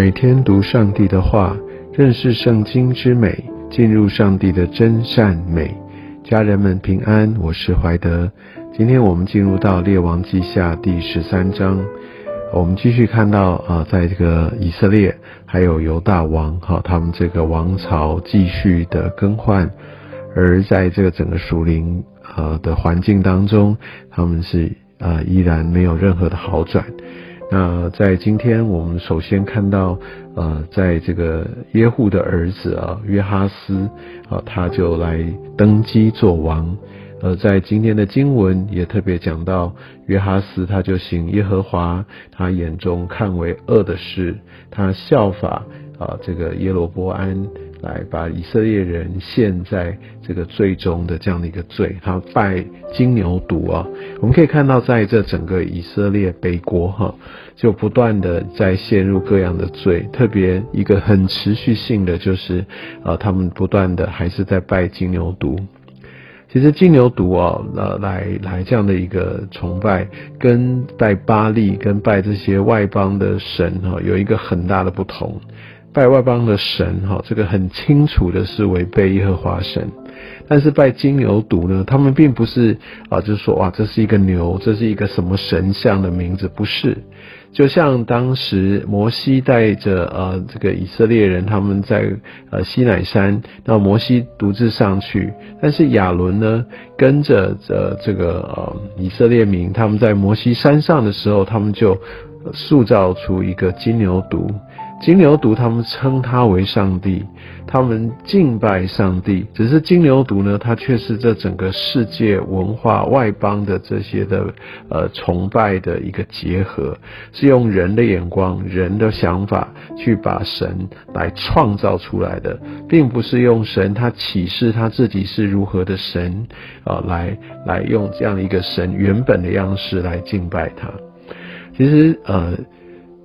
每天读上帝的话，认识圣经之美，进入上帝的真善美。家人们平安，我是怀德。今天我们进入到列王记下第十三章，我们继续看到啊，在这个以色列还有犹大王哈，他们这个王朝继续的更换，而在这个整个属灵呃的环境当中，他们是啊依然没有任何的好转。那在今天，我们首先看到，呃，在这个耶户的儿子啊约哈斯啊，他就来登基做王。呃，在今天的经文也特别讲到，约哈斯他就行耶和华他眼中看为恶的事，他效法啊这个耶罗波安。来把以色列人陷在这个最终的这样的一个罪，他拜金牛犊啊，我们可以看到在这整个以色列北国哈，就不断的在陷入各样的罪，特别一个很持续性的就是，呃，他们不断的还是在拜金牛犊。其实金牛犊啊，呃，来来这样的一个崇拜，跟拜巴利跟拜这些外邦的神哈，有一个很大的不同。拜外邦的神，哈，这个很清楚的是违背耶和华神。但是拜金牛犊呢，他们并不是啊，就是说哇，这是一个牛，这是一个什么神像的名字？不是。就像当时摩西带着呃这个以色列人，他们在呃西乃山，那摩西独自上去，但是亚伦呢跟着呃这个呃以色列民，他们在摩西山上的时候，他们就塑造出一个金牛犊。金牛犊他们称他为上帝，他们敬拜上帝。只是金牛犊呢，它却是这整个世界文化外邦的这些的呃崇拜的一个结合，是用人的眼光、人的想法去把神来创造出来的，并不是用神他启示他自己是如何的神啊，来来用这样一个神原本的样式来敬拜他。其实呃。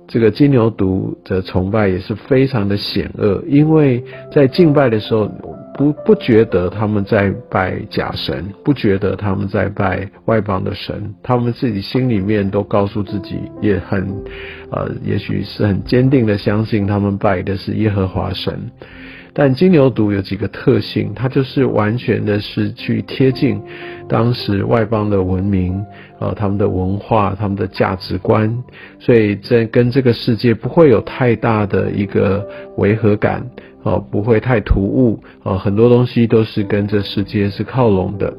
这个金牛犊的崇拜也是非常的险恶，因为在敬拜的时候，不不觉得他们在拜假神，不觉得他们在拜外邦的神，他们自己心里面都告诉自己，也很，呃，也许是很坚定的相信他们拜的是耶和华神。但金牛犊有几个特性，它就是完全的是去贴近当时外邦的文明，呃，他们的文化、他们的价值观，所以在跟这个世界不会有太大的一个违和感，哦，不会太突兀，哦，很多东西都是跟这世界是靠拢的，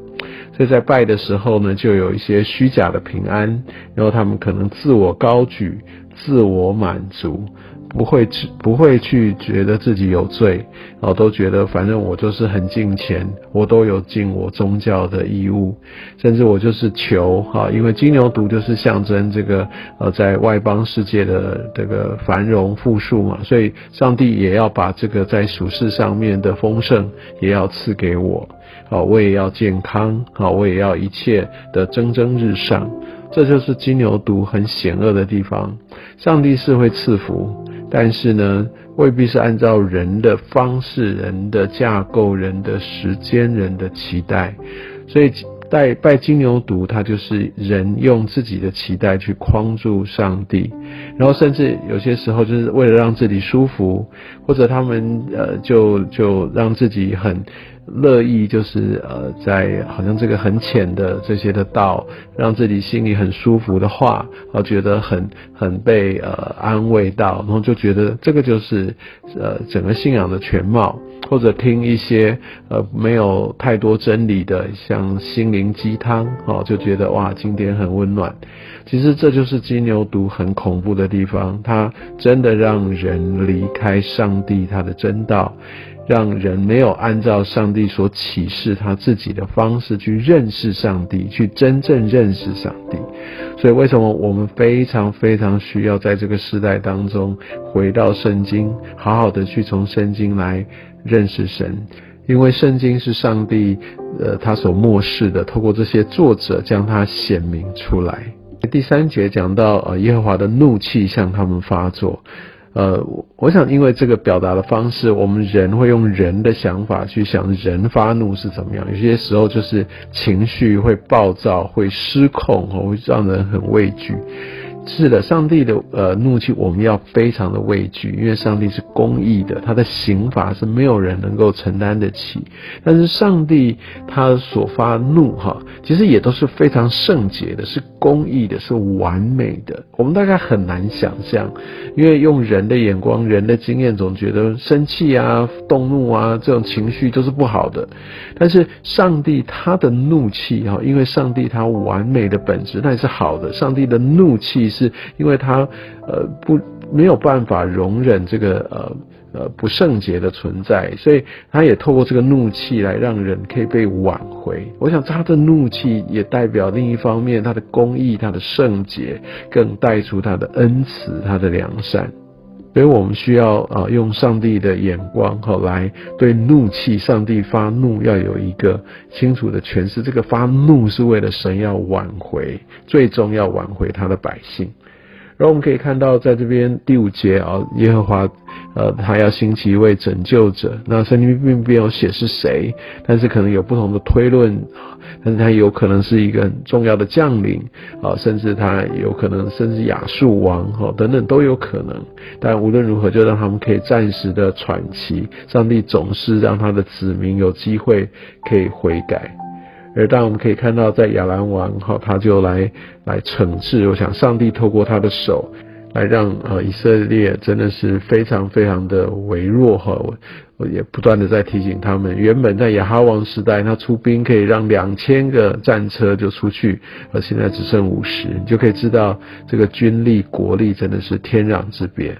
所以在拜的时候呢，就有一些虚假的平安，然后他们可能自我高举、自我满足。不会去，不会去觉得自己有罪，哦，都觉得反正我就是很敬虔，我都有尽我宗教的义务，甚至我就是求哈，因为金牛犊就是象征这个呃，在外邦世界的这个繁荣富庶嘛，所以上帝也要把这个在俗世上面的丰盛也要赐给我，好，我也要健康，好，我也要一切的蒸蒸日上，这就是金牛犊很险恶的地方，上帝是会赐福。但是呢，未必是按照人的方式、人的架构、人的时间、人的期待，所以拜拜金牛犊，他就是人用自己的期待去框住上帝，然后甚至有些时候就是为了让自己舒服，或者他们呃就就让自己很。乐意就是呃，在好像这个很浅的这些的道，让自己心里很舒服的话，啊，觉得很很被呃安慰到，然后就觉得这个就是呃整个信仰的全貌，或者听一些呃没有太多真理的，像心灵鸡汤，哦，就觉得哇，今天很温暖。其实这就是金牛犊很恐怖的地方，它真的让人离开上帝他的真道。让人没有按照上帝所启示他自己的方式去认识上帝，去真正认识上帝。所以，为什么我们非常非常需要在这个时代当中回到圣经，好好的去从圣经来认识神？因为圣经是上帝，呃，他所漠视的，透过这些作者将它显明出来。第三节讲到，呃，耶和华的怒气向他们发作。呃，我想，因为这个表达的方式，我们人会用人的想法去想，人发怒是怎么样？有些时候就是情绪会暴躁，会失控，会让人很畏惧。是的，上帝的呃怒气我们要非常的畏惧，因为上帝是公义的，他的刑罚是没有人能够承担得起。但是上帝他所发怒哈，其实也都是非常圣洁的，是公义的，是完美的。我们大概很难想象，因为用人的眼光、人的经验，总觉得生气啊、动怒啊这种情绪都是不好的。但是上帝他的怒气哈，因为上帝他完美的本质，那也是好的。上帝的怒气是因为他呃不没有办法容忍这个呃呃不圣洁的存在，所以他也透过这个怒气来让人可以被挽回。我想他的怒气也代表另一方面他的公义、他的圣洁，更带出他的恩慈、他的良善。所以我们需要啊用上帝的眼光哈来对怒气，上帝发怒要有一个清楚的诠释。这个发怒是为了神要挽回，最终要挽回他的百姓。然后我们可以看到，在这边第五节啊，耶和华，呃，他要兴起一位拯救者。那圣经并没有写是谁，但是可能有不同的推论，但是他有可能是一个很重要的将领啊，甚至他有可能甚至亚述王哈等等都有可能。但无论如何，就让他们可以暂时的喘息。上帝总是让他的子民有机会可以悔改。而当我们可以看到，在亚兰王哈，他就来来惩治。我想，上帝透过他的手，来让呃以色列真的是非常非常的微弱哈。我我也不断的在提醒他们，原本在亚哈王时代，他出兵可以让两千个战车就出去，而现在只剩五十，你就可以知道这个军力国力真的是天壤之别。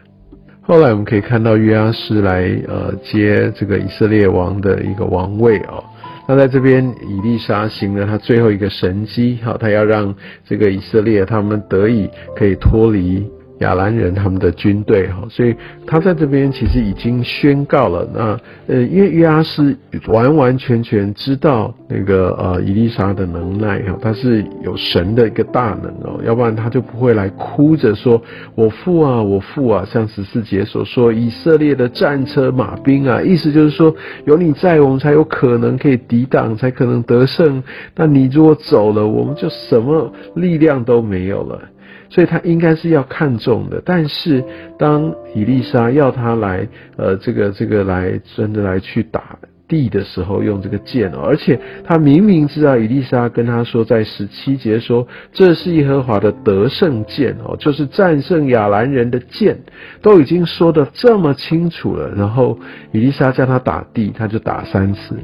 后来我们可以看到约阿斯来呃接这个以色列王的一个王位哦。那在这边，以利沙行了他最后一个神机，好，他要让这个以色列他们得以可以脱离。亚兰人他们的军队哈，所以他在这边其实已经宣告了。那呃，因为约阿斯完完全全知道那个呃伊丽莎的能耐哈，他是有神的一个大能哦，要不然他就不会来哭着说：“我父啊，我父啊！”像十四节所说，以色列的战车马兵啊，意思就是说有你在，我们才有可能可以抵挡，才可能得胜。那你如果走了，我们就什么力量都没有了。所以他应该是要看重的，但是当伊丽莎要他来，呃，这个这个来真的来去打地的时候，用这个剑哦，而且他明明知道伊丽莎跟他说，在十七节说这是耶和华的得胜剑哦，就是战胜亚兰人的剑，都已经说的这么清楚了，然后伊丽莎叫他打地，他就打三次，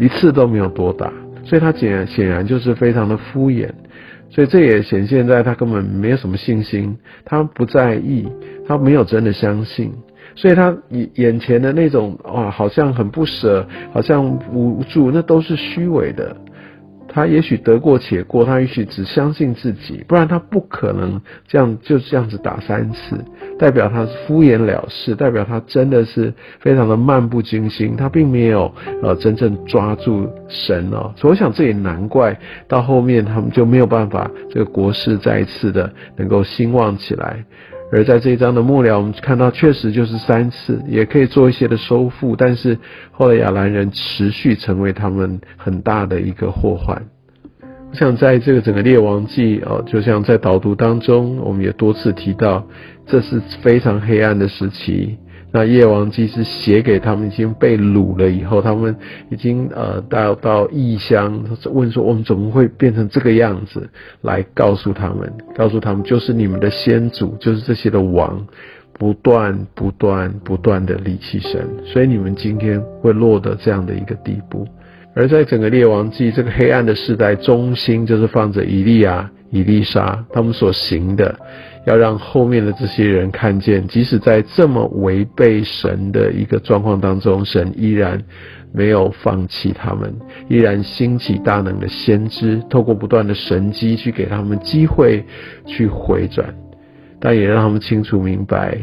一次都没有多打，所以他显显然就是非常的敷衍。所以这也显现在他根本没有什么信心，他不在意，他没有真的相信，所以他眼眼前的那种啊，好像很不舍，好像无助，那都是虚伪的。他也许得过且过，他也许只相信自己，不然他不可能这样就这样子打三次，代表他是敷衍了事，代表他真的是非常的漫不经心，他并没有呃真正抓住神哦。所以我想这也难怪，到后面他们就没有办法这个国势再一次的能够兴旺起来。而在这一章的末了，我们看到确实就是三次，也可以做一些的收复，但是后来亚兰人持续成为他们很大的一个祸患。我想在这个整个列王记哦，就像在导读当中，我们也多次提到，这是非常黑暗的时期。那夜王记是写给他们已经被掳了以后，他们已经呃到到异乡，问说我们怎么会变成这个样子？来告诉他们，告诉他们就是你们的先祖，就是这些的王，不断不断不断的离弃神，所以你们今天会落得这样的一个地步。而在整个列王记这个黑暗的时代，中心就是放着以利亚、伊丽莎他们所行的。要让后面的这些人看见，即使在这么违背神的一个状况当中，神依然没有放弃他们，依然兴起大能的先知，透过不断的神机去给他们机会去回转，但也让他们清楚明白，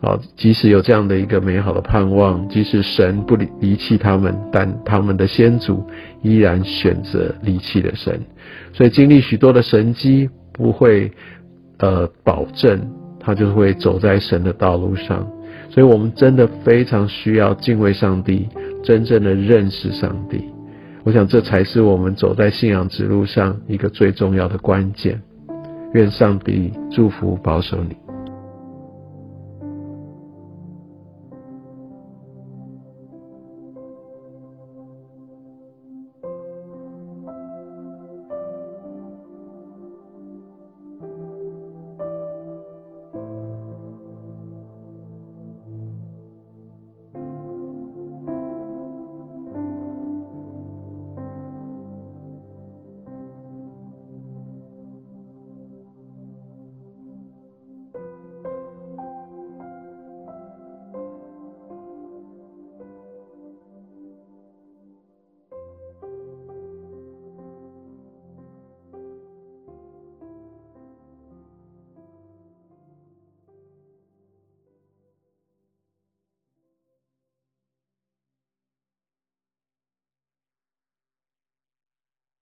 啊，即使有这样的一个美好的盼望，即使神不离离弃他们，但他们的先祖依然选择离弃了神，所以经历许多的神机不会。呃，保证他就会走在神的道路上，所以我们真的非常需要敬畏上帝，真正的认识上帝。我想这才是我们走在信仰之路上一个最重要的关键。愿上帝祝福保守你。